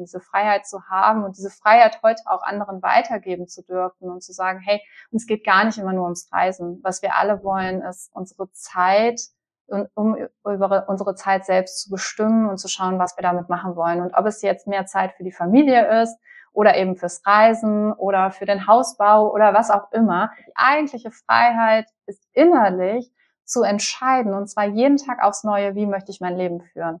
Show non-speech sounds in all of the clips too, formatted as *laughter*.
diese Freiheit zu haben und diese Freiheit heute auch anderen weitergeben zu dürfen und zu sagen, hey, uns geht gar nicht immer nur ums Reisen. Was wir alle wollen, ist unsere Zeit, um über unsere Zeit selbst zu bestimmen und zu schauen, was wir damit machen wollen. Und ob es jetzt mehr Zeit für die Familie ist oder eben fürs Reisen oder für den Hausbau oder was auch immer. Die eigentliche Freiheit ist innerlich zu entscheiden und zwar jeden Tag aufs Neue, wie möchte ich mein Leben führen.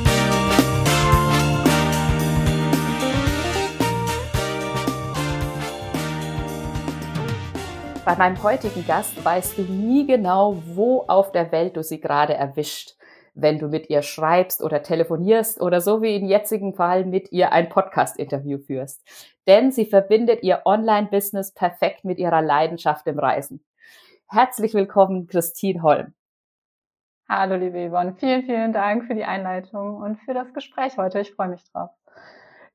Bei meinem heutigen Gast weißt du nie genau, wo auf der Welt du sie gerade erwischt, wenn du mit ihr schreibst oder telefonierst oder so wie im jetzigen Fall mit ihr ein Podcast-Interview führst. Denn sie verbindet ihr Online-Business perfekt mit ihrer Leidenschaft im Reisen. Herzlich willkommen, Christine Holm. Hallo, liebe Yvonne. Vielen, vielen Dank für die Einleitung und für das Gespräch heute. Ich freue mich drauf.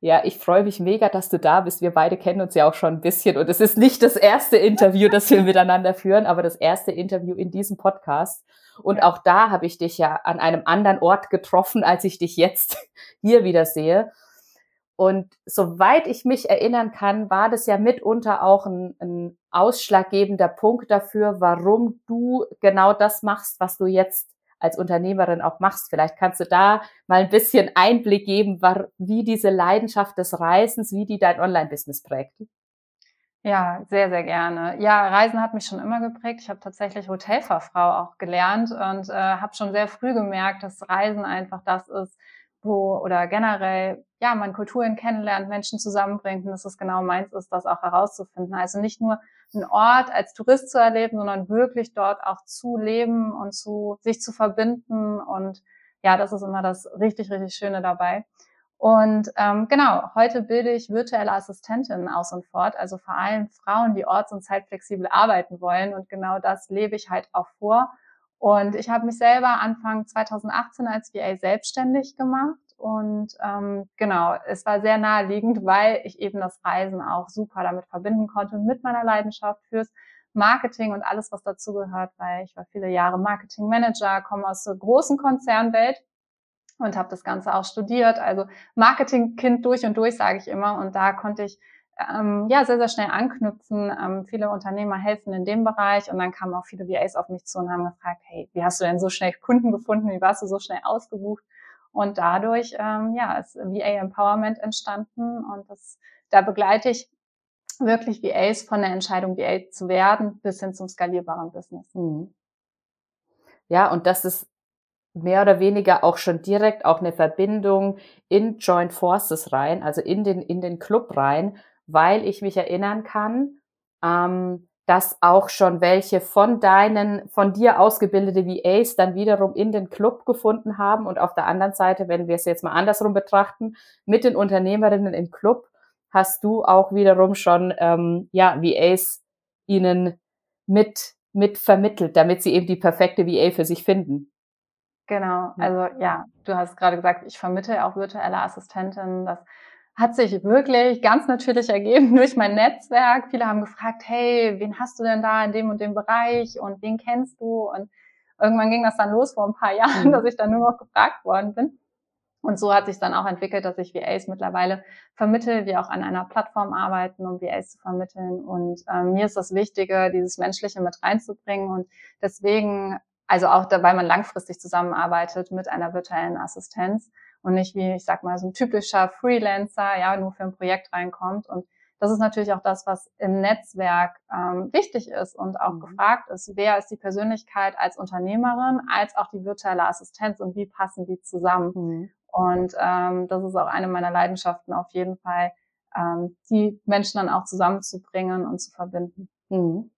Ja, ich freue mich mega, dass du da bist. Wir beide kennen uns ja auch schon ein bisschen und es ist nicht das erste Interview, das wir *laughs* miteinander führen, aber das erste Interview in diesem Podcast. Und auch da habe ich dich ja an einem anderen Ort getroffen, als ich dich jetzt *laughs* hier wieder sehe. Und soweit ich mich erinnern kann, war das ja mitunter auch ein, ein ausschlaggebender Punkt dafür, warum du genau das machst, was du jetzt als Unternehmerin auch machst. Vielleicht kannst du da mal ein bisschen Einblick geben, wie diese Leidenschaft des Reisens, wie die dein Online-Business prägt. Ja, sehr, sehr gerne. Ja, Reisen hat mich schon immer geprägt. Ich habe tatsächlich Hotelfachfrau auch gelernt und äh, habe schon sehr früh gemerkt, dass Reisen einfach das ist, wo oder generell ja man Kulturen kennenlernt, Menschen zusammenbringt und dass es genau meins ist, das auch herauszufinden. Also nicht nur einen Ort als Tourist zu erleben, sondern wirklich dort auch zu leben und zu sich zu verbinden und ja, das ist immer das richtig richtig Schöne dabei. Und ähm, genau, heute bilde ich virtuelle Assistentinnen aus und fort, also vor allem Frauen, die orts- und zeitflexibel arbeiten wollen. Und genau das lebe ich halt auch vor. Und ich habe mich selber Anfang 2018 als VA selbstständig gemacht und ähm, genau, es war sehr naheliegend, weil ich eben das Reisen auch super damit verbinden konnte mit meiner Leidenschaft fürs Marketing und alles, was dazugehört, weil ich war viele Jahre Marketingmanager, komme aus der großen Konzernwelt und habe das Ganze auch studiert. Also Marketingkind durch und durch, sage ich immer. Und da konnte ich ähm, ja sehr, sehr schnell anknüpfen. Ähm, viele Unternehmer helfen in dem Bereich und dann kamen auch viele VAs auf mich zu und haben gefragt, hey, wie hast du denn so schnell Kunden gefunden? Wie warst du so schnell ausgebucht? Und dadurch ähm, ja, ist VA Empowerment entstanden und das, da begleite ich wirklich VAs von der Entscheidung, VA zu werden, bis hin zum skalierbaren Business. Mhm. Ja, und das ist mehr oder weniger auch schon direkt auch eine Verbindung in Joint Forces rein, also in den, in den Club rein, weil ich mich erinnern kann, ähm, dass auch schon welche von deinen, von dir ausgebildete VAs dann wiederum in den Club gefunden haben. Und auf der anderen Seite, wenn wir es jetzt mal andersrum betrachten, mit den Unternehmerinnen im Club hast du auch wiederum schon ähm, ja, VAs ihnen mit, mit vermittelt, damit sie eben die perfekte VA für sich finden. Genau, also ja, du hast gerade gesagt, ich vermittle auch virtuelle Assistentinnen. Das hat sich wirklich ganz natürlich *laughs* ergeben durch mein Netzwerk. Viele haben gefragt, hey, wen hast du denn da in dem und dem Bereich und wen kennst du? Und irgendwann ging das dann los vor ein paar *laughs* Jahren, mhm. dass ich dann nur noch gefragt worden bin. Und so hat sich dann auch entwickelt, dass ich VAs mittlerweile vermittle, wir auch an einer Plattform arbeiten, um VAs zu vermitteln. Und ähm, mir ist das Wichtige, dieses Menschliche mit reinzubringen. Und deswegen, also auch dabei man langfristig zusammenarbeitet mit einer virtuellen Assistenz, und nicht wie, ich sag mal, so ein typischer Freelancer, ja, nur für ein Projekt reinkommt. Und das ist natürlich auch das, was im Netzwerk ähm, wichtig ist und auch mhm. gefragt ist. Wer ist die Persönlichkeit als Unternehmerin, als auch die virtuelle Assistenz und wie passen die zusammen? Mhm. Und ähm, das ist auch eine meiner Leidenschaften auf jeden Fall, ähm, die Menschen dann auch zusammenzubringen und zu verbinden. Mhm.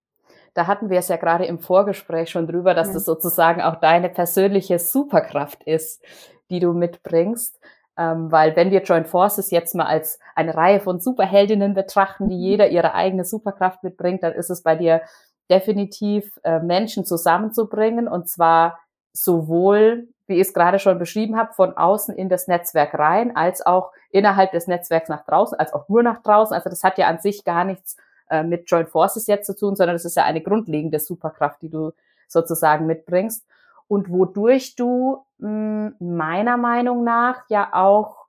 Da hatten wir es ja gerade im Vorgespräch schon drüber, dass ja. das sozusagen auch deine persönliche Superkraft ist die du mitbringst. Ähm, weil wenn wir Joint Forces jetzt mal als eine Reihe von Superheldinnen betrachten, die mhm. jeder ihre eigene Superkraft mitbringt, dann ist es bei dir definitiv äh, Menschen zusammenzubringen und zwar sowohl, wie ich es gerade schon beschrieben habe, von außen in das Netzwerk rein, als auch innerhalb des Netzwerks nach draußen, als auch nur nach draußen. Also das hat ja an sich gar nichts äh, mit Joint Forces jetzt zu tun, sondern das ist ja eine grundlegende Superkraft, die du sozusagen mitbringst und wodurch du mh, hm, meiner Meinung nach ja auch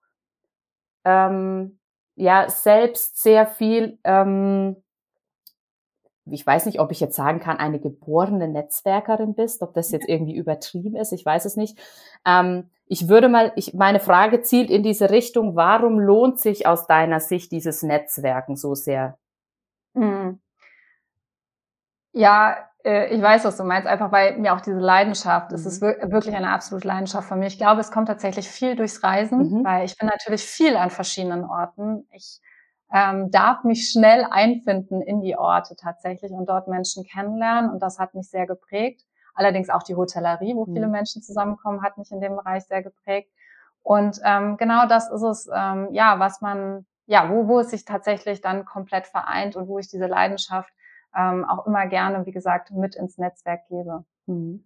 ähm, ja selbst sehr viel ähm, ich weiß nicht, ob ich jetzt sagen kann, eine geborene Netzwerkerin bist, ob das jetzt irgendwie übertrieben ist, ich weiß es nicht. Ähm, ich würde mal, ich, meine Frage zielt in diese Richtung, warum lohnt sich aus deiner Sicht dieses Netzwerken so sehr? Hm. Ja, äh, ich weiß, was du meinst, einfach weil mir auch diese Leidenschaft, es ist mhm. wirklich eine absolute Leidenschaft von mir. Ich glaube, es kommt tatsächlich viel durchs Reisen, mhm. weil ich bin natürlich viel an verschiedenen Orten. Ich ähm, darf mich schnell einfinden in die Orte tatsächlich und dort Menschen kennenlernen und das hat mich sehr geprägt. Allerdings auch die Hotellerie, wo viele mhm. Menschen zusammenkommen, hat mich in dem Bereich sehr geprägt. Und ähm, genau das ist es, ähm, ja, was man, ja, wo, wo es sich tatsächlich dann komplett vereint und wo ich diese Leidenschaft ähm, auch immer gerne, wie gesagt, mit ins Netzwerk gebe. Mhm.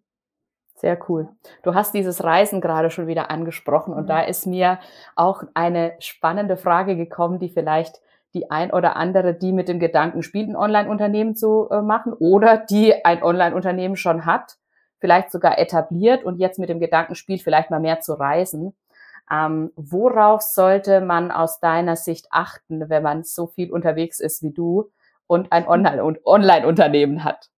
Sehr cool. Du hast dieses Reisen gerade schon wieder angesprochen und mhm. da ist mir auch eine spannende Frage gekommen, die vielleicht die ein oder andere, die mit dem Gedanken spielt, ein Online-Unternehmen zu äh, machen oder die ein Online-Unternehmen schon hat, vielleicht sogar etabliert und jetzt mit dem Gedanken spielt, vielleicht mal mehr zu reisen. Ähm, worauf sollte man aus deiner Sicht achten, wenn man so viel unterwegs ist wie du und ein *laughs* Online-Unternehmen hat?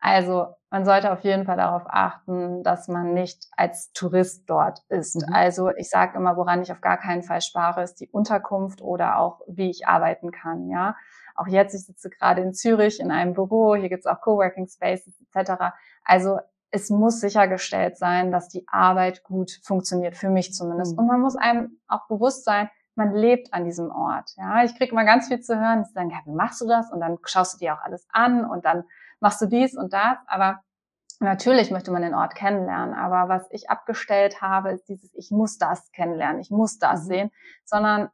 Also man sollte auf jeden Fall darauf achten, dass man nicht als Tourist dort ist. Mhm. Also ich sage immer, woran ich auf gar keinen Fall spare, ist die Unterkunft oder auch wie ich arbeiten kann. Ja, auch jetzt ich sitze gerade in Zürich in einem Büro. Hier gibt's auch Coworking Spaces etc. Also es muss sichergestellt sein, dass die Arbeit gut funktioniert für mich zumindest. Mhm. Und man muss einem auch bewusst sein, man lebt an diesem Ort. Ja, ich kriege mal ganz viel zu hören, die sagen, ja, wie machst du das? Und dann schaust du dir auch alles an und dann machst du dies und das, aber Natürlich möchte man den Ort kennenlernen, aber was ich abgestellt habe, ist dieses, ich muss das kennenlernen, ich muss das mhm. sehen, sondern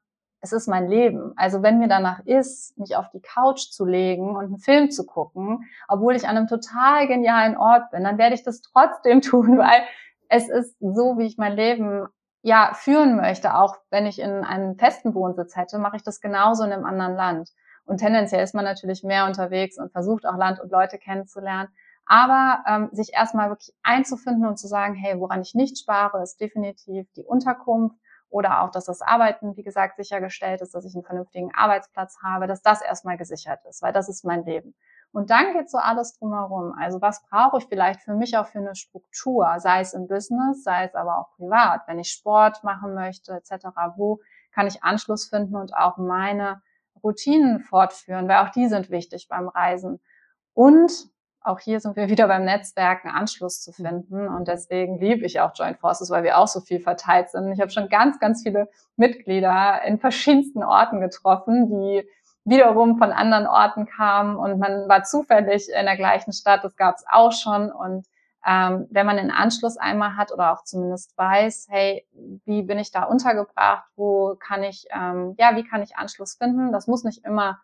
es ist mein Leben. Also wenn mir danach ist, mich auf die Couch zu legen und einen Film zu gucken, obwohl ich an einem total genialen Ort bin, dann werde ich das trotzdem *laughs* tun, weil es ist so, wie ich mein Leben ja führen möchte. Auch wenn ich in einem festen Wohnsitz hätte, mache ich das genauso in einem anderen Land. Und tendenziell ist man natürlich mehr unterwegs und versucht auch Land und Leute kennenzulernen. Aber ähm, sich erstmal wirklich einzufinden und zu sagen, hey, woran ich nicht spare, ist definitiv die Unterkunft oder auch, dass das Arbeiten, wie gesagt, sichergestellt ist, dass ich einen vernünftigen Arbeitsplatz habe, dass das erstmal gesichert ist, weil das ist mein Leben. Und dann geht so alles drumherum. Also was brauche ich vielleicht für mich auch für eine Struktur, sei es im Business, sei es aber auch privat, wenn ich Sport machen möchte, etc. Wo kann ich Anschluss finden und auch meine Routinen fortführen, weil auch die sind wichtig beim Reisen. Und auch hier sind wir wieder beim Netzwerken Anschluss zu finden. Und deswegen liebe ich auch Joint Forces, weil wir auch so viel verteilt sind. Ich habe schon ganz, ganz viele Mitglieder in verschiedensten Orten getroffen, die wiederum von anderen Orten kamen und man war zufällig in der gleichen Stadt. Das gab es auch schon. Und ähm, wenn man den Anschluss einmal hat oder auch zumindest weiß, hey, wie bin ich da untergebracht? Wo kann ich, ähm, ja, wie kann ich Anschluss finden? Das muss nicht immer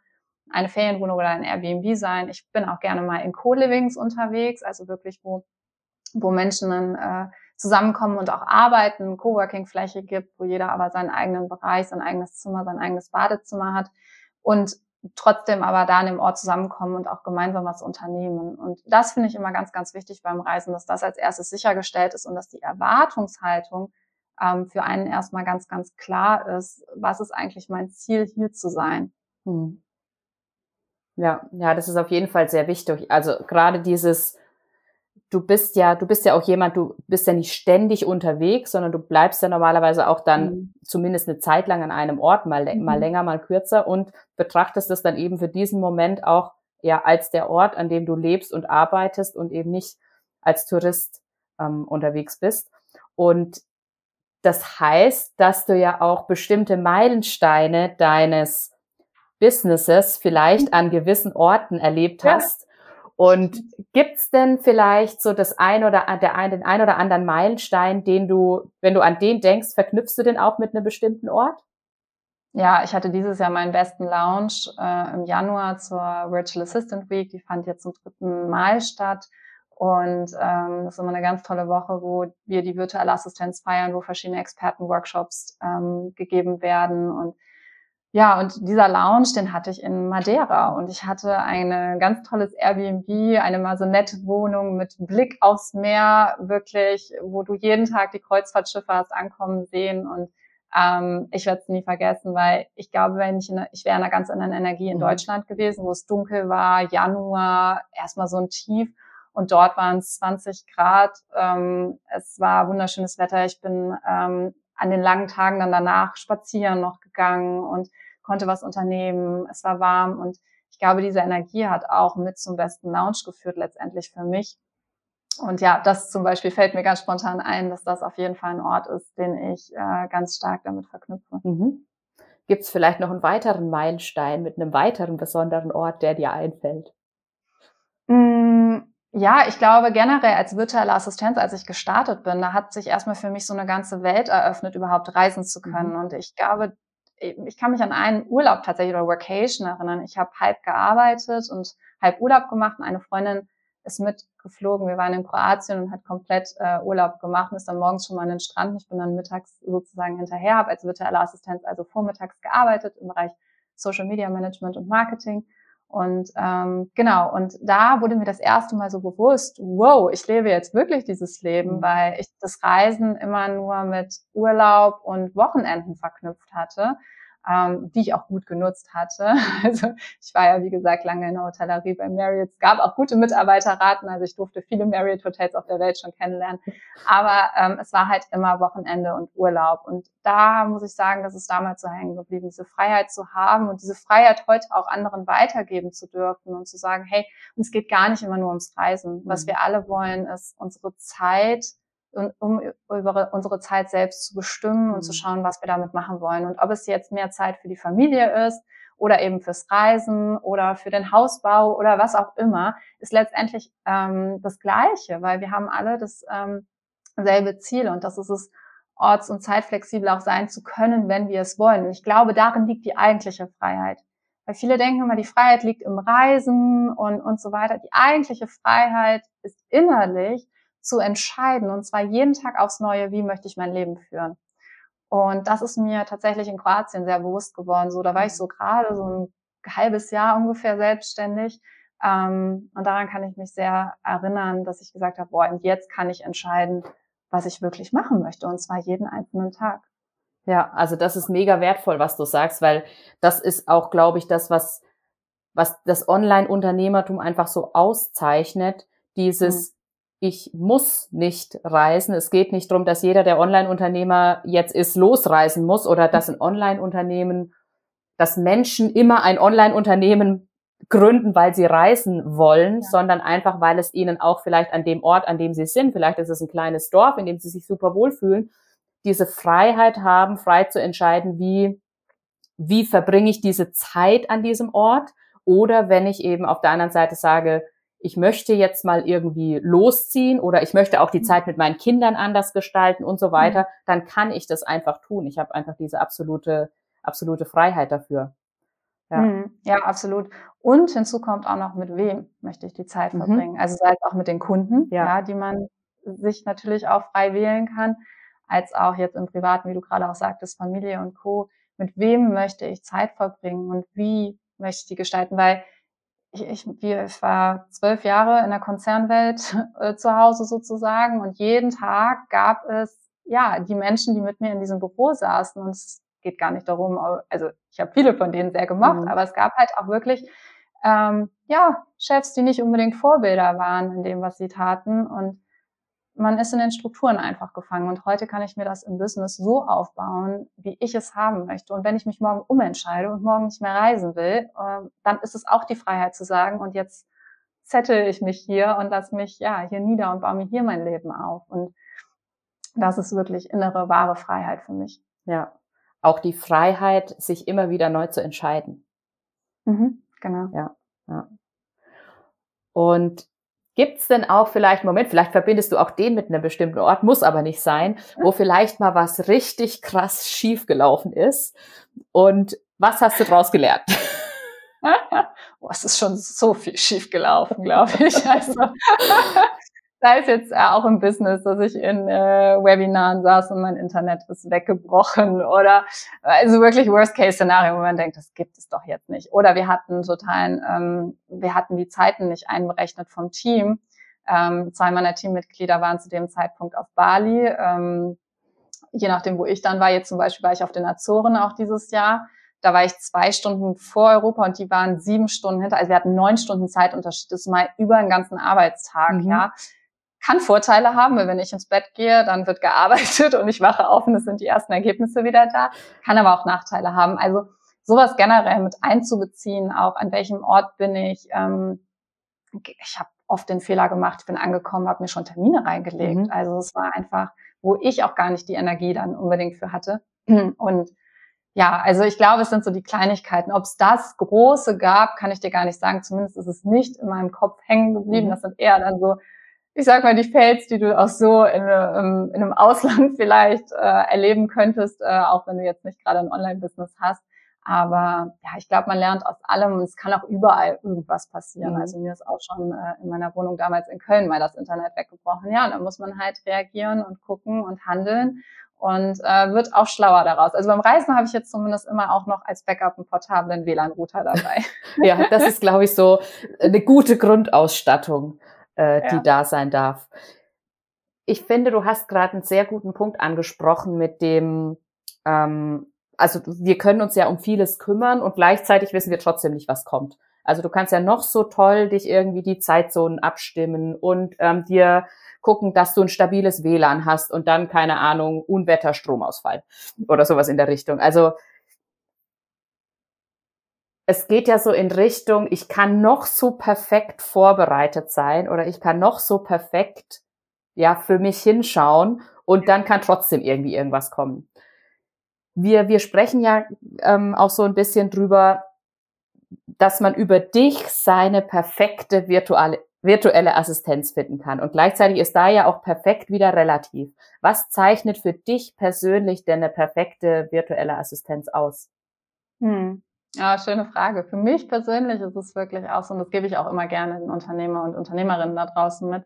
eine Ferienwohnung oder ein Airbnb sein. Ich bin auch gerne mal in Co-Livings unterwegs, also wirklich, wo, wo Menschen dann äh, zusammenkommen und auch arbeiten, Coworking-Fläche gibt, wo jeder aber seinen eigenen Bereich, sein eigenes Zimmer, sein eigenes Badezimmer hat und trotzdem aber da an dem Ort zusammenkommen und auch gemeinsam was unternehmen. Und das finde ich immer ganz, ganz wichtig beim Reisen, dass das als erstes sichergestellt ist und dass die Erwartungshaltung ähm, für einen erstmal ganz, ganz klar ist, was ist eigentlich mein Ziel, hier zu sein. Hm. Ja, ja, das ist auf jeden Fall sehr wichtig. Also gerade dieses, du bist ja, du bist ja auch jemand, du bist ja nicht ständig unterwegs, sondern du bleibst ja normalerweise auch dann mhm. zumindest eine Zeit lang an einem Ort, mal, mhm. mal länger, mal kürzer und betrachtest das dann eben für diesen Moment auch ja als der Ort, an dem du lebst und arbeitest und eben nicht als Tourist ähm, unterwegs bist. Und das heißt, dass du ja auch bestimmte Meilensteine deines Businesses vielleicht an gewissen Orten erlebt hast. Ja. Und gibt's denn vielleicht so das ein oder der ein, den ein oder anderen Meilenstein, den du, wenn du an den denkst, verknüpfst du den auch mit einem bestimmten Ort? Ja, ich hatte dieses Jahr meinen besten Lounge äh, im Januar zur Virtual Assistant Week. Die fand jetzt zum dritten Mal statt. Und ähm, das ist immer eine ganz tolle Woche, wo wir die virtuelle Assistenz feiern, wo verschiedene Expertenworkshops ähm, gegeben werden. Und ja, und dieser Lounge, den hatte ich in Madeira und ich hatte eine ganz tolles Airbnb, eine Maisonette-Wohnung mit Blick aufs Meer, wirklich, wo du jeden Tag die Kreuzfahrtschiffe hast ankommen sehen und ähm, ich werde es nie vergessen, weil ich glaube, wenn ich, in, ich wäre in einer ganz anderen Energie in mhm. Deutschland gewesen, wo es dunkel war, Januar, erstmal so ein Tief und dort waren es 20 Grad. Ähm, es war wunderschönes Wetter. Ich bin ähm, an den langen Tagen dann danach spazieren noch gegangen und konnte was unternehmen. Es war warm und ich glaube, diese Energie hat auch mit zum besten Lounge geführt letztendlich für mich. Und ja, das zum Beispiel fällt mir ganz spontan ein, dass das auf jeden Fall ein Ort ist, den ich äh, ganz stark damit verknüpfe. Mhm. Gibt es vielleicht noch einen weiteren Meilenstein mit einem weiteren besonderen Ort, der dir einfällt? Mm, ja, ich glaube generell als virtuelle Assistenz, als ich gestartet bin, da hat sich erstmal für mich so eine ganze Welt eröffnet, überhaupt reisen zu können. Mhm. Und ich glaube, ich kann mich an einen Urlaub tatsächlich oder Workation erinnern. Ich habe halb gearbeitet und halb Urlaub gemacht und eine Freundin ist mitgeflogen. Wir waren in Kroatien und hat komplett äh, Urlaub gemacht und ist dann morgens schon mal an den Strand. Ich bin dann mittags sozusagen hinterher, habe als virtuelle Assistenz also vormittags gearbeitet im Bereich Social Media Management und Marketing und ähm, genau, und da wurde mir das erste Mal so bewusst, wow, ich lebe jetzt wirklich dieses Leben, mhm. weil ich das Reisen immer nur mit Urlaub und Wochenenden verknüpft hatte ähm, die ich auch gut genutzt hatte. *laughs* Also ich war ja, wie gesagt, lange in der Hotellerie bei Marriott. Es gab auch gute Mitarbeiterraten, also ich durfte viele Marriott-Hotels auf der Welt schon kennenlernen. Aber ähm, es war halt immer Wochenende und Urlaub. Und da muss ich sagen, dass es damals so hängen geblieben, diese Freiheit zu haben und diese Freiheit heute auch anderen weitergeben zu dürfen und zu sagen, hey, uns geht gar nicht immer nur ums Reisen. Was mhm. wir alle wollen, ist unsere Zeit um über unsere Zeit selbst zu bestimmen und zu mhm. schauen, was wir damit machen wollen. Und ob es jetzt mehr Zeit für die Familie ist oder eben fürs Reisen oder für den Hausbau oder was auch immer, ist letztendlich ähm, das Gleiche, weil wir haben alle das ähm, selbe Ziel und das ist es, orts- und zeitflexibel auch sein zu können, wenn wir es wollen. Und ich glaube, darin liegt die eigentliche Freiheit. Weil viele denken immer, die Freiheit liegt im Reisen und, und so weiter. Die eigentliche Freiheit ist innerlich zu entscheiden und zwar jeden Tag aufs Neue, wie möchte ich mein Leben führen. Und das ist mir tatsächlich in Kroatien sehr bewusst geworden. So, da war ich so gerade so ein halbes Jahr ungefähr selbstständig. Ähm, und daran kann ich mich sehr erinnern, dass ich gesagt habe, boah, und jetzt kann ich entscheiden, was ich wirklich machen möchte. Und zwar jeden einzelnen Tag. Ja, also das ist mega wertvoll, was du sagst, weil das ist auch, glaube ich, das, was, was das Online-Unternehmertum einfach so auszeichnet. Dieses, mhm ich muss nicht reisen. Es geht nicht darum, dass jeder, der Online-Unternehmer jetzt ist, losreisen muss oder dass ein Online-Unternehmen, dass Menschen immer ein Online-Unternehmen gründen, weil sie reisen wollen, ja. sondern einfach, weil es ihnen auch vielleicht an dem Ort, an dem sie sind, vielleicht ist es ein kleines Dorf, in dem sie sich super wohlfühlen, diese Freiheit haben, frei zu entscheiden, wie, wie verbringe ich diese Zeit an diesem Ort oder wenn ich eben auf der anderen Seite sage, ich möchte jetzt mal irgendwie losziehen oder ich möchte auch die mhm. Zeit mit meinen Kindern anders gestalten und so mhm. weiter, dann kann ich das einfach tun. Ich habe einfach diese absolute, absolute Freiheit dafür. Ja. Mhm. ja, absolut. Und hinzu kommt auch noch, mit wem möchte ich die Zeit verbringen. Mhm. Also sei es auch mit den Kunden, ja. ja, die man sich natürlich auch frei wählen kann, als auch jetzt im Privaten, wie du gerade auch sagtest, Familie und Co. Mit wem möchte ich Zeit verbringen und wie möchte ich die gestalten? Weil ich, ich, ich war zwölf Jahre in der Konzernwelt *laughs* äh, zu Hause sozusagen und jeden Tag gab es ja die Menschen, die mit mir in diesem Büro saßen und es geht gar nicht darum, also ich habe viele von denen sehr gemocht, mhm. aber es gab halt auch wirklich ähm, ja Chefs, die nicht unbedingt Vorbilder waren in dem, was sie taten und man ist in den Strukturen einfach gefangen. Und heute kann ich mir das im Business so aufbauen, wie ich es haben möchte. Und wenn ich mich morgen umentscheide und morgen nicht mehr reisen will, äh, dann ist es auch die Freiheit zu sagen, und jetzt zettel ich mich hier und lass mich ja hier nieder und baue mir hier mein Leben auf. Und das ist wirklich innere, wahre Freiheit für mich. Ja. Auch die Freiheit, sich immer wieder neu zu entscheiden. Mhm, genau. Ja, ja. Und Gibt's denn auch vielleicht einen Moment, vielleicht verbindest du auch den mit einem bestimmten Ort, muss aber nicht sein, wo vielleicht mal was richtig krass schief gelaufen ist? Und was hast du daraus gelernt? *laughs* oh, es ist schon so viel schief gelaufen, glaube ich. Also, *laughs* sei es jetzt äh, auch im Business, dass ich in äh, Webinaren saß und mein Internet ist weggebrochen *laughs* oder also wirklich Worst-Case-Szenario, wo man denkt, das gibt es doch jetzt nicht. Oder wir hatten totalen, ähm, wir hatten die Zeiten nicht einberechnet vom Team. Ähm, zwei meiner Teammitglieder waren zu dem Zeitpunkt auf Bali. Ähm, je nachdem, wo ich dann war, jetzt zum Beispiel war ich auf den Azoren auch dieses Jahr. Da war ich zwei Stunden vor Europa und die waren sieben Stunden hinter. Also wir hatten neun Stunden Zeitunterschied. Das ist mal über einen ganzen Arbeitstag, mhm. ja kann Vorteile haben, weil wenn ich ins Bett gehe, dann wird gearbeitet *laughs* und ich wache auf und es sind die ersten Ergebnisse wieder da. Kann aber auch Nachteile haben. Also sowas generell mit einzubeziehen, auch an welchem Ort bin ich. Ähm, ich habe oft den Fehler gemacht, ich bin angekommen, habe mir schon Termine reingelegt. Mhm. Also es war einfach, wo ich auch gar nicht die Energie dann unbedingt für hatte. *clears throat* Und ja, also ich glaube, es sind so die Kleinigkeiten. Ob es das Große gab, kann ich dir gar nicht sagen. Zumindest ist es nicht in meinem Kopf hängen geblieben. Mhm. Das sind eher dann so ich sag mal, die Fails, die du auch so in, ähm, in einem Ausland *laughs* vielleicht äh, erleben könntest, äh, auch wenn du jetzt nicht gerade ein Online-Business hast. Aber ja, ich glaube, man lernt aus allem und es kann auch überall irgendwas passieren. Mhm. Also mir ist auch schon äh, in meiner Wohnung damals in Köln mal das Internet weggebrochen. Ja, und da muss man halt reagieren und gucken und handeln und äh, wird auch schlauer daraus. Also beim Reisen habe ich jetzt zumindest immer auch noch als Backup einen portablen WLAN-Router dabei. ja, das ist, glaube ich, so eine gute Grundausstattung äh, die ja. da sein darf. Ich finde, du hast gerade einen sehr guten Punkt angesprochen mit dem, ähm, also wir können uns ja um vieles kümmern und gleichzeitig wissen wir trotzdem nicht, was kommt. Also du kannst ja noch so toll dich irgendwie die Zeitzonen abstimmen und ähm, dir gucken, dass du ein stabiles WLAN hast und dann, keine Ahnung, Unwetter, Stromausfall oder sowas in der Richtung. Also es geht ja so in Richtung, ich kann noch so perfekt vorbereitet sein oder ich kann noch so perfekt ja für mich hinschauen und dann kann trotzdem irgendwie irgendwas kommen. Wir, wir sprechen ja ähm, auch so ein bisschen drüber, dass man über dich seine perfekte virtuelle, virtuelle Assistenz finden kann. Und gleichzeitig ist da ja auch perfekt wieder relativ. Was zeichnet für dich persönlich denn eine perfekte virtuelle Assistenz aus? Hm. Ja, schöne Frage. Für mich persönlich ist es wirklich auch so, und das gebe ich auch immer gerne den Unternehmer und Unternehmerinnen da draußen mit,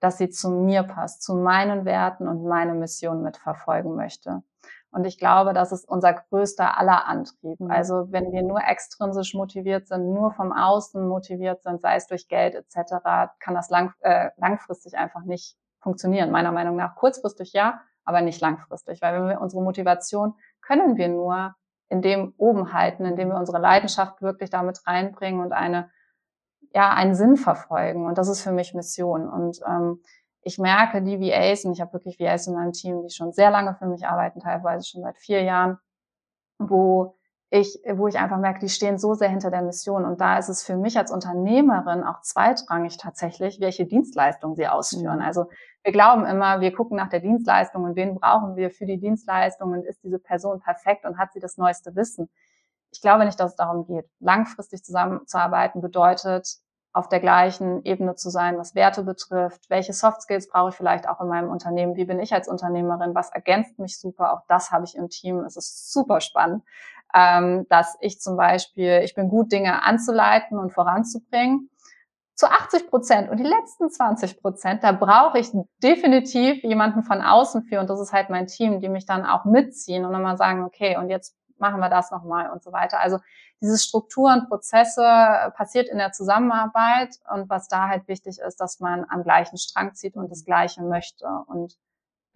dass sie zu mir passt, zu meinen Werten und meine Mission mitverfolgen möchte. Und ich glaube, das ist unser größter aller Antrieb. Mhm. Also wenn wir nur extrinsisch motiviert sind, nur vom Außen motiviert sind, sei es durch Geld etc., kann das lang, äh, langfristig einfach nicht funktionieren. Meiner Meinung nach kurzfristig ja, aber nicht langfristig, weil wenn wir unsere Motivation können wir nur in dem oben halten, indem wir unsere Leidenschaft wirklich damit reinbringen und eine, ja, einen Sinn verfolgen. Und das ist für mich Mission. Und ähm, ich merke, die VAs, und ich habe wirklich VAs in meinem Team, die schon sehr lange für mich arbeiten, teilweise schon seit vier Jahren, wo ich, wo ich einfach merke, die stehen so sehr hinter der Mission. Und da ist es für mich als Unternehmerin auch zweitrangig tatsächlich, welche Dienstleistung sie ausführen. Mhm. Also wir glauben immer, wir gucken nach der Dienstleistung und wen brauchen wir für die Dienstleistung und ist diese Person perfekt und hat sie das neueste Wissen. Ich glaube nicht, dass es darum geht. Langfristig zusammenzuarbeiten bedeutet, auf der gleichen Ebene zu sein, was Werte betrifft. Welche Soft Skills brauche ich vielleicht auch in meinem Unternehmen? Wie bin ich als Unternehmerin? Was ergänzt mich super? Auch das habe ich im Team. Es ist super spannend ähm, dass ich zum Beispiel, ich bin gut, Dinge anzuleiten und voranzubringen. Zu 80 Prozent und die letzten 20 Prozent, da brauche ich definitiv jemanden von außen für und das ist halt mein Team, die mich dann auch mitziehen und nochmal sagen, okay, und jetzt machen wir das nochmal und so weiter. Also diese Strukturen, Prozesse passiert in der Zusammenarbeit und was da halt wichtig ist, dass man am gleichen Strang zieht und das Gleiche möchte. Und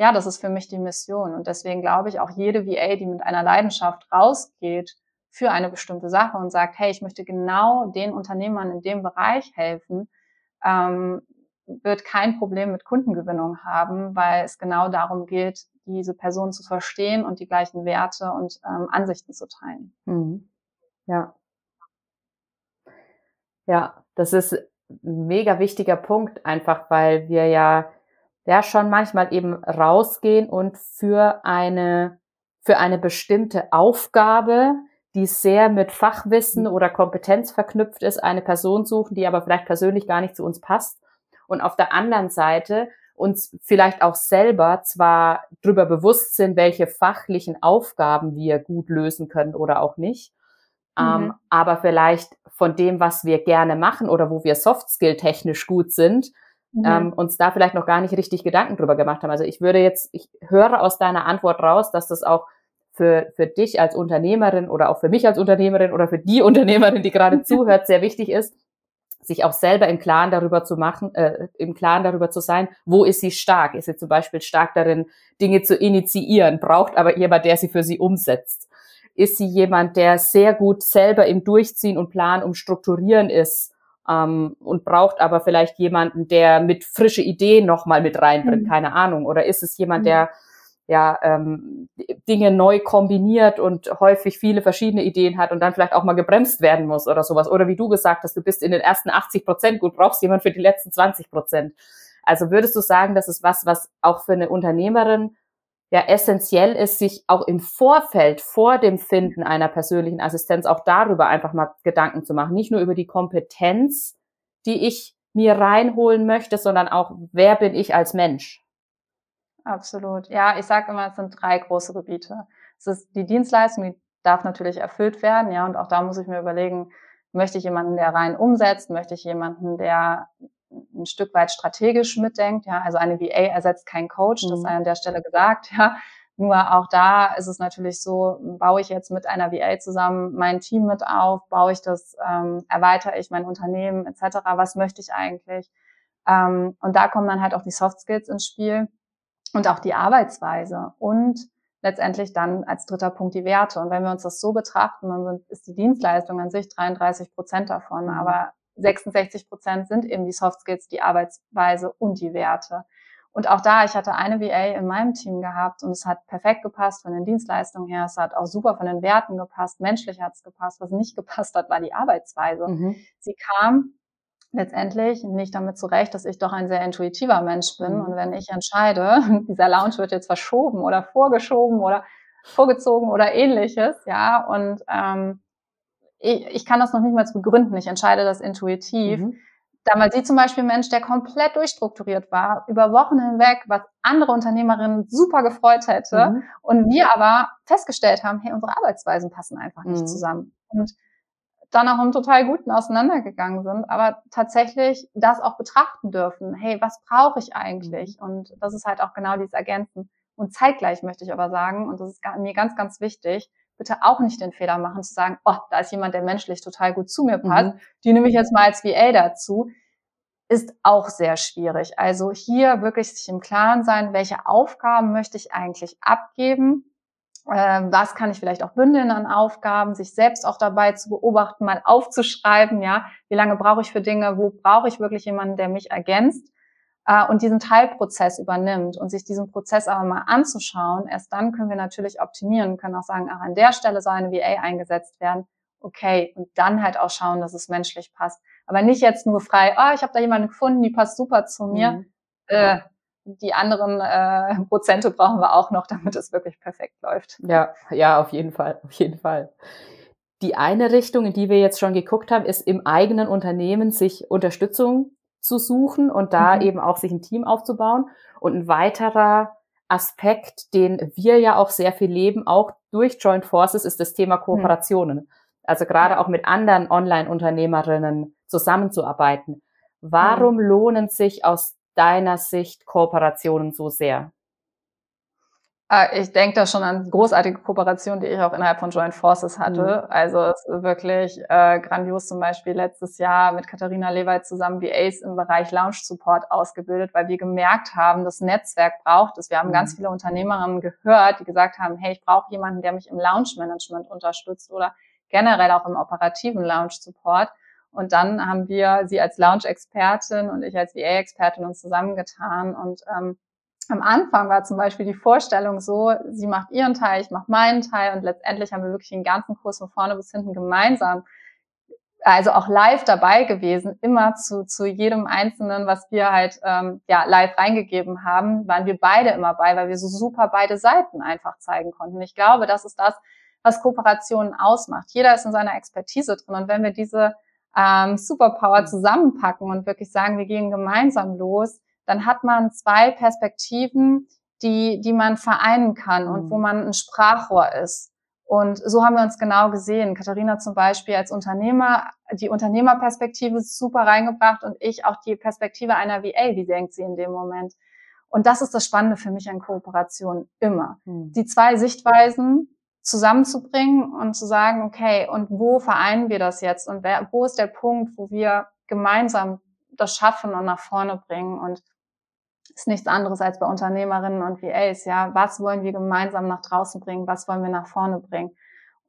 ja, das ist für mich die Mission. Und deswegen glaube ich, auch jede VA, die mit einer Leidenschaft rausgeht für eine bestimmte Sache und sagt, hey, ich möchte genau den Unternehmern in dem Bereich helfen, ähm, wird kein Problem mit Kundengewinnung haben, weil es genau darum geht, diese Person zu verstehen und die gleichen Werte und ähm, Ansichten zu teilen. Mhm. Ja. Ja, das ist ein mega wichtiger Punkt, einfach weil wir ja ja schon manchmal eben rausgehen und für eine, für eine bestimmte Aufgabe, die sehr mit Fachwissen oder Kompetenz verknüpft ist, eine Person suchen, die aber vielleicht persönlich gar nicht zu uns passt. und auf der anderen Seite uns vielleicht auch selber zwar darüber bewusst sind, welche fachlichen Aufgaben wir gut lösen können oder auch nicht, ähm, mhm. ähm, aber vielleicht von dem, was wir gerne machen oder wo wir Softskill technisch gut sind, mhm. ähm, uns da vielleicht noch gar nicht richtig Gedanken drüber gemacht haben. Also ich würde jetzt, ich höre aus deiner Antwort raus, dass das auch für, für dich als Unternehmerin oder auch für mich als Unternehmerin oder für die *laughs* Unternehmerin, die gerade zuhört, sehr wichtig ist, sich auch selber im Klaren darüber zu machen, äh, im Klaren darüber zu sein, wo ist sie stark? Ist sie zum Beispiel stark darin, Dinge zu initiieren, braucht aber jemand, der sie für sie umsetzt? Ist sie jemand, der sehr gut selber im Durchziehen und Plan um Strukturieren ist ähm, und braucht aber vielleicht jemanden, der mit frische Ideen nochmal mit reinbringt, mhm. keine Ahnung? Oder ist es jemand, mhm. der ja, ähm, Dinge neu kombiniert und häufig viele verschiedene Ideen hat und dann vielleicht auch mal gebremst werden muss oder sowas. Oder wie du gesagt hast, du bist in den ersten 80 Prozent gut, brauchst jemand für die letzten 20 Prozent. Also würdest du sagen, das ist was, was auch für eine Unternehmerin ja essentiell ist, sich auch im Vorfeld, vor dem Finden einer persönlichen Assistenz auch darüber einfach mal Gedanken zu machen. Nicht nur über die Kompetenz, die ich mir reinholen möchte, sondern auch, wer bin ich als Mensch? Absolut. Ja, ich sage immer, es sind drei große Gebiete. Es ist die Dienstleistung, die darf natürlich erfüllt werden, ja, und auch da muss ich mir überlegen, möchte ich jemanden, der rein umsetzt, möchte ich jemanden, der ein Stück weit strategisch mitdenkt, ja, also eine VA ersetzt keinen Coach, das mhm. sei an der Stelle gesagt, ja. Nur auch da ist es natürlich so, baue ich jetzt mit einer VA zusammen mein Team mit auf, baue ich das, ähm, erweitere ich mein Unternehmen etc., was möchte ich eigentlich? Ähm, und da kommen dann halt auch die Soft Skills ins Spiel und auch die Arbeitsweise und letztendlich dann als dritter Punkt die Werte. Und wenn wir uns das so betrachten, dann ist die Dienstleistung an sich 33 Prozent davon, mhm. aber 66 Prozent sind eben die Soft Skills, die Arbeitsweise und die Werte. Und auch da, ich hatte eine VA in meinem Team gehabt und es hat perfekt gepasst von den Dienstleistungen her, es hat auch super von den Werten gepasst, menschlich hat es gepasst. Was nicht gepasst hat, war die Arbeitsweise. Mhm. Sie kam letztendlich nicht damit zurecht, dass ich doch ein sehr intuitiver Mensch bin. Mhm. Und wenn ich entscheide, *laughs* dieser Lounge wird jetzt verschoben oder vorgeschoben oder vorgezogen oder ähnliches, ja, und ähm, ich, ich kann das noch nicht mal begründen, ich entscheide das intuitiv. Mhm. Da war sie zum Beispiel ein Mensch, der komplett durchstrukturiert war, über Wochen hinweg, was andere Unternehmerinnen super gefreut hätte. Mhm. Und wir aber festgestellt haben, hey, unsere Arbeitsweisen passen einfach nicht mhm. zusammen. Und dann auch im total Guten auseinandergegangen sind, aber tatsächlich das auch betrachten dürfen. Hey, was brauche ich eigentlich? Mhm. Und das ist halt auch genau dieses Ergänzen. Und zeitgleich möchte ich aber sagen, und das ist mir ganz, ganz wichtig, bitte auch nicht den Fehler machen, zu sagen, oh, da ist jemand, der menschlich total gut zu mir passt, mhm. die nehme ich jetzt mal als VA dazu, ist auch sehr schwierig. Also hier wirklich sich im Klaren sein, welche Aufgaben möchte ich eigentlich abgeben ähm, was kann ich vielleicht auch bündeln an Aufgaben, sich selbst auch dabei zu beobachten, mal aufzuschreiben, ja, wie lange brauche ich für Dinge, wo brauche ich wirklich jemanden, der mich ergänzt äh, und diesen Teilprozess übernimmt und sich diesen Prozess aber mal anzuschauen. Erst dann können wir natürlich optimieren, können auch sagen, ach, an der Stelle soll eine VA eingesetzt werden. Okay, und dann halt auch schauen, dass es menschlich passt. Aber nicht jetzt nur frei, oh, ich habe da jemanden gefunden, die passt super zu mir. Mhm. Äh, die anderen äh, *laughs* Prozente brauchen wir auch noch, damit es wirklich perfekt läuft. Ja, ja, auf jeden Fall, auf jeden Fall. Die eine Richtung, in die wir jetzt schon geguckt haben, ist im eigenen Unternehmen sich Unterstützung zu suchen und da mhm. eben auch sich ein Team aufzubauen. Und ein weiterer Aspekt, den wir ja auch sehr viel leben, auch durch Joint Forces, ist das Thema Kooperationen. Mhm. Also gerade auch mit anderen Online-Unternehmerinnen zusammenzuarbeiten. Warum mhm. lohnen sich aus deiner Sicht Kooperationen so sehr? Ah, ich denke da schon an großartige Kooperationen, die ich auch innerhalb von Joint Forces hatte. Mhm. Also es ist wirklich äh, grandios zum Beispiel letztes Jahr mit Katharina Lewald zusammen VAs im Bereich Lounge Support ausgebildet, weil wir gemerkt haben, das Netzwerk braucht es. Wir haben mhm. ganz viele Unternehmerinnen gehört, die gesagt haben, hey, ich brauche jemanden, der mich im Lounge Management unterstützt oder generell auch im operativen Lounge Support. Und dann haben wir sie als Lounge-Expertin und ich als VA-Expertin uns zusammengetan. Und ähm, am Anfang war zum Beispiel die Vorstellung so, sie macht ihren Teil, ich mache meinen Teil und letztendlich haben wir wirklich den ganzen Kurs von vorne bis hinten gemeinsam, also auch live dabei gewesen, immer zu, zu jedem Einzelnen, was wir halt ähm, ja live reingegeben haben, waren wir beide immer bei, weil wir so super beide Seiten einfach zeigen konnten. Ich glaube, das ist das, was Kooperationen ausmacht. Jeder ist in seiner Expertise drin und wenn wir diese ähm, Superpower zusammenpacken und wirklich sagen, wir gehen gemeinsam los, dann hat man zwei Perspektiven, die, die man vereinen kann und mhm. wo man ein Sprachrohr ist. Und so haben wir uns genau gesehen. Katharina zum Beispiel als Unternehmer, die Unternehmerperspektive super reingebracht und ich auch die Perspektive einer VA, wie denkt sie in dem Moment. Und das ist das Spannende für mich an Kooperation immer. Mhm. Die zwei Sichtweisen zusammenzubringen und zu sagen, okay, und wo vereinen wir das jetzt? Und wer, wo ist der Punkt, wo wir gemeinsam das schaffen und nach vorne bringen? Und ist nichts anderes als bei Unternehmerinnen und VAs. Ja, was wollen wir gemeinsam nach draußen bringen? Was wollen wir nach vorne bringen?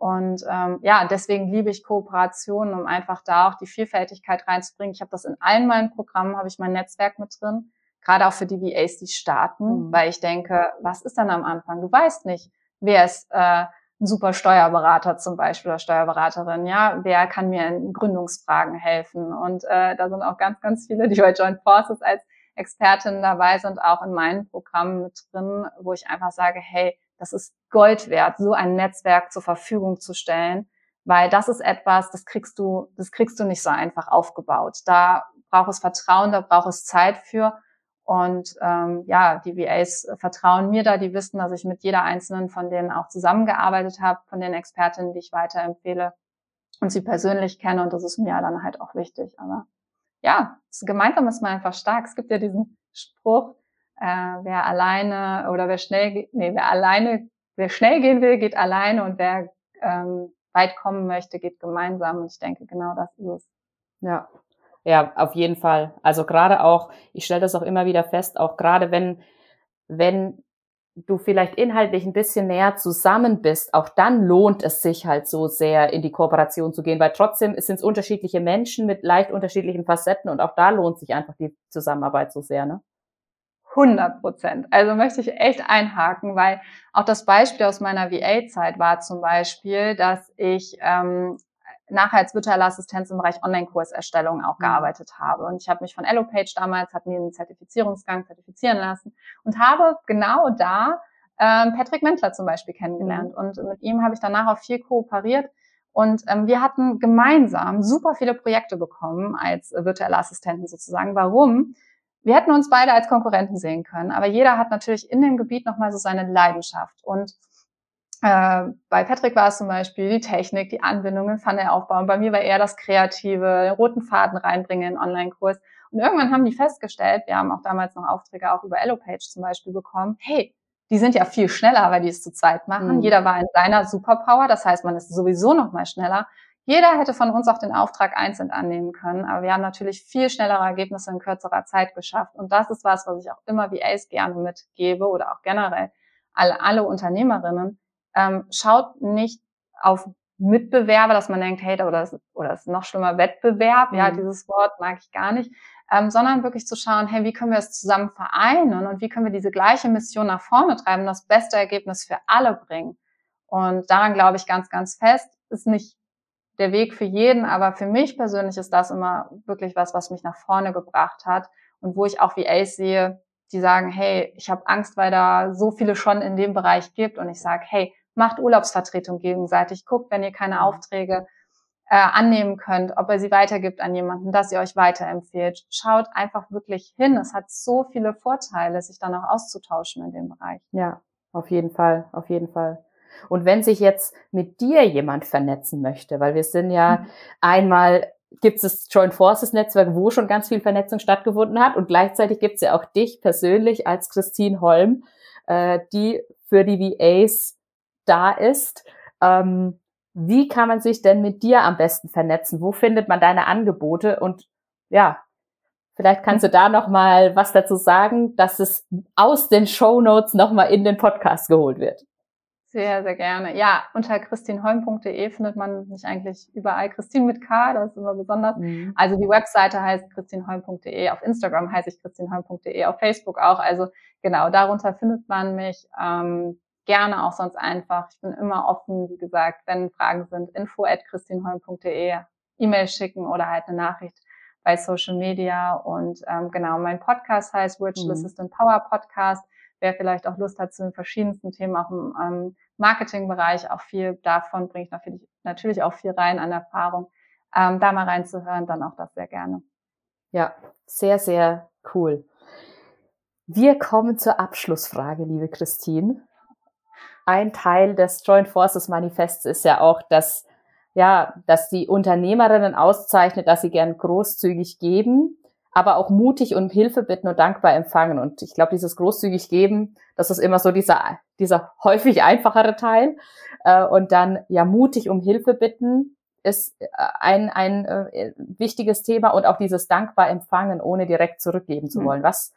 Und ähm, ja, deswegen liebe ich Kooperationen, um einfach da auch die Vielfältigkeit reinzubringen. Ich habe das in allen meinen Programmen, habe ich mein Netzwerk mit drin, gerade auch für die VAs, die starten, mhm. weil ich denke, was ist dann am Anfang? Du weißt nicht, wer ist äh, ein super Steuerberater zum Beispiel oder Steuerberaterin, ja, wer kann mir in Gründungsfragen helfen? Und äh, da sind auch ganz, ganz viele, die bei Joint Forces als Expertinnen dabei sind, auch in meinen Programmen mit drin, wo ich einfach sage, hey, das ist Gold wert, so ein Netzwerk zur Verfügung zu stellen, weil das ist etwas, das kriegst du, das kriegst du nicht so einfach aufgebaut. Da braucht es Vertrauen, da braucht es Zeit für. Und ähm, ja, die VAs vertrauen mir da, die wissen, dass ich mit jeder einzelnen von denen auch zusammengearbeitet habe, von den Expertinnen, die ich weiterempfehle und sie persönlich kenne. Und das ist mir dann halt auch wichtig. Aber ja, gemeinsam ist man einfach stark. Es gibt ja diesen Spruch, äh, wer alleine oder wer schnell, nee, wer alleine, wer schnell gehen will, geht alleine und wer ähm, weit kommen möchte, geht gemeinsam. Und ich denke, genau das ist es. Ja. Ja, auf jeden Fall. Also gerade auch, ich stelle das auch immer wieder fest, auch gerade wenn, wenn du vielleicht inhaltlich ein bisschen näher zusammen bist, auch dann lohnt es sich halt so sehr in die Kooperation zu gehen, weil trotzdem sind es unterschiedliche Menschen mit leicht unterschiedlichen Facetten und auch da lohnt sich einfach die Zusammenarbeit so sehr, ne? 100 Prozent. Also möchte ich echt einhaken, weil auch das Beispiel aus meiner VA-Zeit war zum Beispiel, dass ich ähm, nachher als virtuelle Assistenz im Bereich Online-Kurserstellung auch mhm. gearbeitet habe. Und ich habe mich von EloPage damals, hatten die einen Zertifizierungsgang zertifizieren lassen und habe genau da ähm, Patrick Mentler zum Beispiel kennengelernt. Mhm. Und mit ihm habe ich danach auch viel kooperiert. Und ähm, wir hatten gemeinsam super viele Projekte bekommen als virtuelle Assistenten sozusagen. Warum? Wir hätten uns beide als Konkurrenten sehen können, aber jeder hat natürlich in dem Gebiet nochmal so seine Leidenschaft. Und äh, bei Patrick war es zum Beispiel die Technik, die Anbindungen, Funnel aufbauen. Bei mir war eher das Kreative, den roten Faden reinbringen in den Online-Kurs. Und irgendwann haben die festgestellt, wir haben auch damals noch Aufträge auch über EloPage zum Beispiel bekommen, hey, die sind ja viel schneller, weil die es zu zweit machen. Mhm. Jeder war in seiner Superpower, das heißt, man ist sowieso noch mal schneller. Jeder hätte von uns auch den Auftrag einzeln annehmen können, aber wir haben natürlich viel schnellere Ergebnisse in kürzerer Zeit geschafft. Und das ist was, was ich auch immer wie Ace gerne mitgebe oder auch generell alle, alle Unternehmerinnen ähm, schaut nicht auf Mitbewerber, dass man denkt, hey, oder ist, oder ist noch schlimmer Wettbewerb, mhm. ja, dieses Wort mag ich gar nicht, ähm, sondern wirklich zu schauen, hey, wie können wir es zusammen vereinen und wie können wir diese gleiche Mission nach vorne treiben, das beste Ergebnis für alle bringen. Und daran glaube ich ganz, ganz fest, ist nicht der Weg für jeden, aber für mich persönlich ist das immer wirklich was, was mich nach vorne gebracht hat und wo ich auch wie Ace sehe, die sagen, hey, ich habe Angst, weil da so viele schon in dem Bereich gibt und ich sage, hey, macht Urlaubsvertretung gegenseitig, guckt, wenn ihr keine mhm. Aufträge äh, annehmen könnt, ob er sie weitergibt an jemanden, dass ihr euch weiterempfehlt. Schaut einfach wirklich hin. Es hat so viele Vorteile, sich dann auch auszutauschen in dem Bereich. Ja, auf jeden Fall, auf jeden Fall. Und wenn sich jetzt mit dir jemand vernetzen möchte, weil wir sind ja mhm. einmal gibt es das Joint Forces Netzwerk, wo schon ganz viel Vernetzung stattgefunden hat und gleichzeitig gibt es ja auch dich persönlich als Christine Holm, äh, die für die VAs da ist. Ähm, wie kann man sich denn mit dir am besten vernetzen? Wo findet man deine Angebote? Und ja, vielleicht kannst du da noch mal was dazu sagen, dass es aus den Show Notes noch mal in den Podcast geholt wird. Sehr, sehr gerne. Ja, unter christinholm.de findet man mich eigentlich überall. Christine mit K, das ist immer besonders. Mhm. Also die Webseite heißt christinholm.de, auf Instagram heiße ich christinholm.de, auf Facebook auch. Also genau, darunter findet man mich. Ähm, gerne auch sonst einfach. Ich bin immer offen, wie gesagt, wenn Fragen sind, info at christinholm.de, E-Mail schicken oder halt eine Nachricht bei Social Media. Und ähm, genau, mein Podcast heißt Virtual mhm. Assistant Power Podcast. Wer vielleicht auch Lust hat zu den verschiedensten Themen, auch im ähm, Marketingbereich, auch viel davon bringe ich natürlich, natürlich auch viel rein an Erfahrung. ähm, da mal reinzuhören, dann auch das sehr gerne. Ja, sehr, sehr cool. Wir kommen zur Abschlussfrage, liebe Christine. Ein Teil des Joint Forces Manifests ist ja auch, dass, ja, dass die Unternehmerinnen auszeichnet, dass sie gern großzügig geben, aber auch mutig um Hilfe bitten und dankbar empfangen. Und ich glaube, dieses großzügig geben, das ist immer so dieser, dieser häufig einfachere Teil. Äh, und dann ja mutig um Hilfe bitten ist äh, ein, ein äh, wichtiges Thema und auch dieses dankbar empfangen, ohne direkt zurückgeben zu hm. wollen. Was,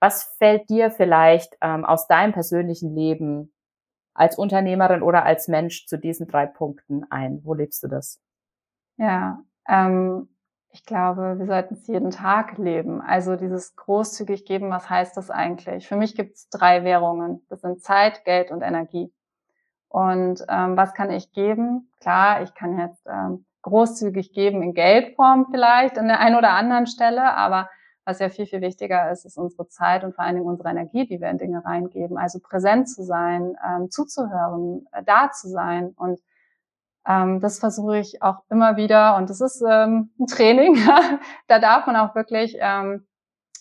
was fällt dir vielleicht ähm, aus deinem persönlichen Leben als Unternehmerin oder als Mensch zu diesen drei Punkten ein? Wo lebst du das? Ja, ähm, ich glaube, wir sollten es jeden Tag leben. Also dieses großzügig geben, was heißt das eigentlich? Für mich gibt es drei Währungen. Das sind Zeit, Geld und Energie. Und ähm, was kann ich geben? Klar, ich kann jetzt ähm, großzügig geben in Geldform vielleicht an der einen oder anderen Stelle, aber was ja viel, viel wichtiger ist, ist unsere Zeit und vor allen Dingen unsere Energie, die wir in Dinge reingeben. Also präsent zu sein, ähm, zuzuhören, äh, da zu sein. Und ähm, das versuche ich auch immer wieder. Und das ist ähm, ein Training. *laughs* da darf man auch wirklich, ähm,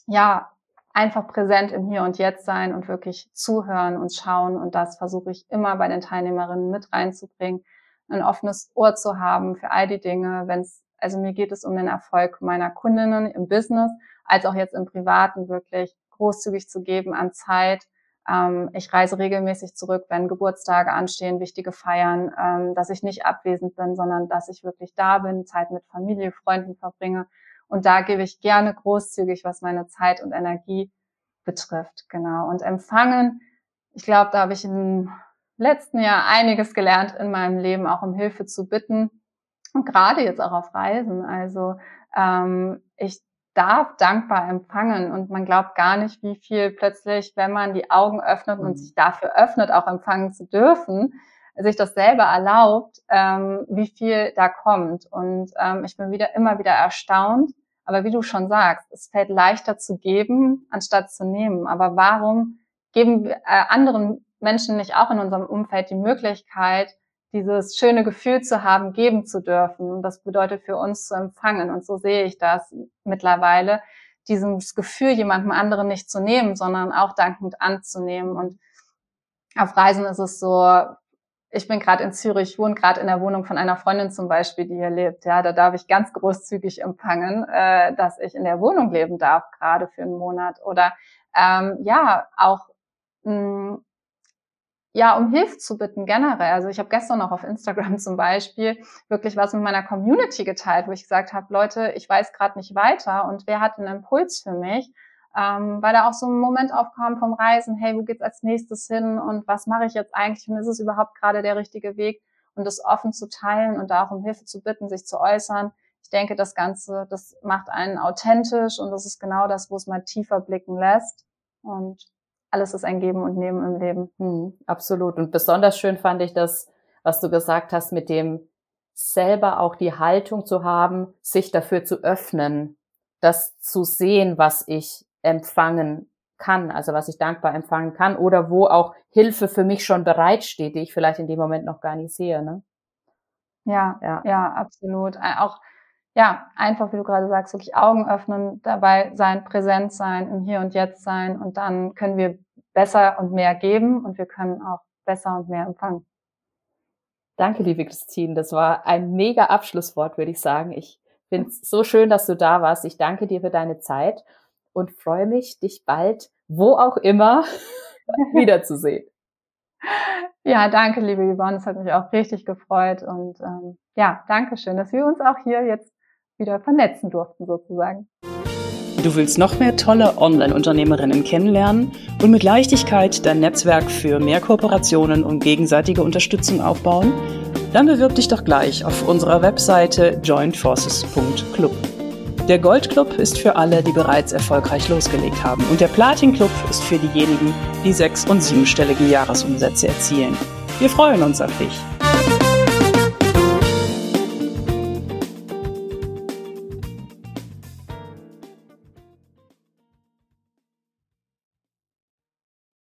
ja, einfach präsent im Hier und Jetzt sein und wirklich zuhören und schauen. Und das versuche ich immer bei den Teilnehmerinnen mit reinzubringen, ein offenes Ohr zu haben für all die Dinge, wenn es also mir geht es um den Erfolg meiner Kundinnen im Business, als auch jetzt im Privaten wirklich großzügig zu geben an Zeit. Ähm, ich reise regelmäßig zurück, wenn Geburtstage anstehen, wichtige Feiern, ähm, dass ich nicht abwesend bin, sondern dass ich wirklich da bin, Zeit mit Familie, Freunden verbringe. Und da gebe ich gerne großzügig, was meine Zeit und Energie betrifft. Genau. Und empfangen, ich glaube, da habe ich im letzten Jahr einiges gelernt in meinem Leben, auch um Hilfe zu bitten. Und gerade jetzt auch auf Reisen. Also ähm, ich darf dankbar empfangen und man glaubt gar nicht, wie viel plötzlich, wenn man die Augen öffnet und mhm. sich dafür öffnet, auch empfangen zu dürfen, sich das selber erlaubt, ähm, wie viel da kommt. Und ähm, ich bin wieder immer wieder erstaunt. Aber wie du schon sagst, es fällt leichter zu geben, anstatt zu nehmen. Aber warum geben wir äh, anderen Menschen nicht auch in unserem Umfeld die Möglichkeit, dieses schöne Gefühl zu haben, geben zu dürfen. Und das bedeutet für uns zu empfangen. Und so sehe ich das mittlerweile, dieses Gefühl, jemandem anderen nicht zu nehmen, sondern auch dankend anzunehmen. Und auf Reisen ist es so, ich bin gerade in Zürich, wohne gerade in der Wohnung von einer Freundin zum Beispiel, die hier lebt. Ja, da darf ich ganz großzügig empfangen, äh, dass ich in der Wohnung leben darf, gerade für einen Monat. Oder ähm, ja, auch mh, ja, um Hilfe zu bitten generell. Also ich habe gestern noch auf Instagram *laughs* zum Beispiel wirklich was mit meiner Community geteilt, wo ich gesagt habe, Leute, ich weiß gerade nicht weiter und wer hat einen Impuls für mich? Ähm, weil da auch so ein Moment aufkam vom Reisen, hey, wo geht's als nächstes hin und was mache ich jetzt eigentlich und ist es überhaupt gerade der richtige Weg? Und das offen zu teilen und da auch um Hilfe zu bitten, sich zu äußern. Ich denke, das Ganze, das macht einen authentisch und das ist genau das, wo es mal tiefer blicken lässt. Und alles ist ein Geben und Nehmen im Leben. Hm, absolut. Und besonders schön fand ich das, was du gesagt hast, mit dem selber auch die Haltung zu haben, sich dafür zu öffnen, das zu sehen, was ich empfangen kann, also was ich dankbar empfangen kann oder wo auch Hilfe für mich schon bereitsteht, die ich vielleicht in dem Moment noch gar nicht sehe. Ne? Ja, ja, ja, absolut. Äh, auch ja, einfach, wie du gerade sagst, wirklich Augen öffnen, dabei sein, präsent sein, im Hier und Jetzt sein und dann können wir besser und mehr geben und wir können auch besser und mehr empfangen. Danke, liebe Christine. Das war ein mega Abschlusswort, würde ich sagen. Ich finde es so schön, dass du da warst. Ich danke dir für deine Zeit und freue mich, dich bald, wo auch immer, *laughs* wiederzusehen. Ja, danke, liebe Yvonne. Es hat mich auch richtig gefreut. Und ähm, ja, danke schön, dass wir uns auch hier jetzt wieder vernetzen durften sozusagen. Du willst noch mehr tolle Online-Unternehmerinnen kennenlernen und mit Leichtigkeit dein Netzwerk für mehr Kooperationen und gegenseitige Unterstützung aufbauen? Dann bewirb dich doch gleich auf unserer Webseite jointforces.club. Der Goldclub ist für alle, die bereits erfolgreich losgelegt haben und der Platin-Club ist für diejenigen, die sechs- und siebenstellige Jahresumsätze erzielen. Wir freuen uns auf dich.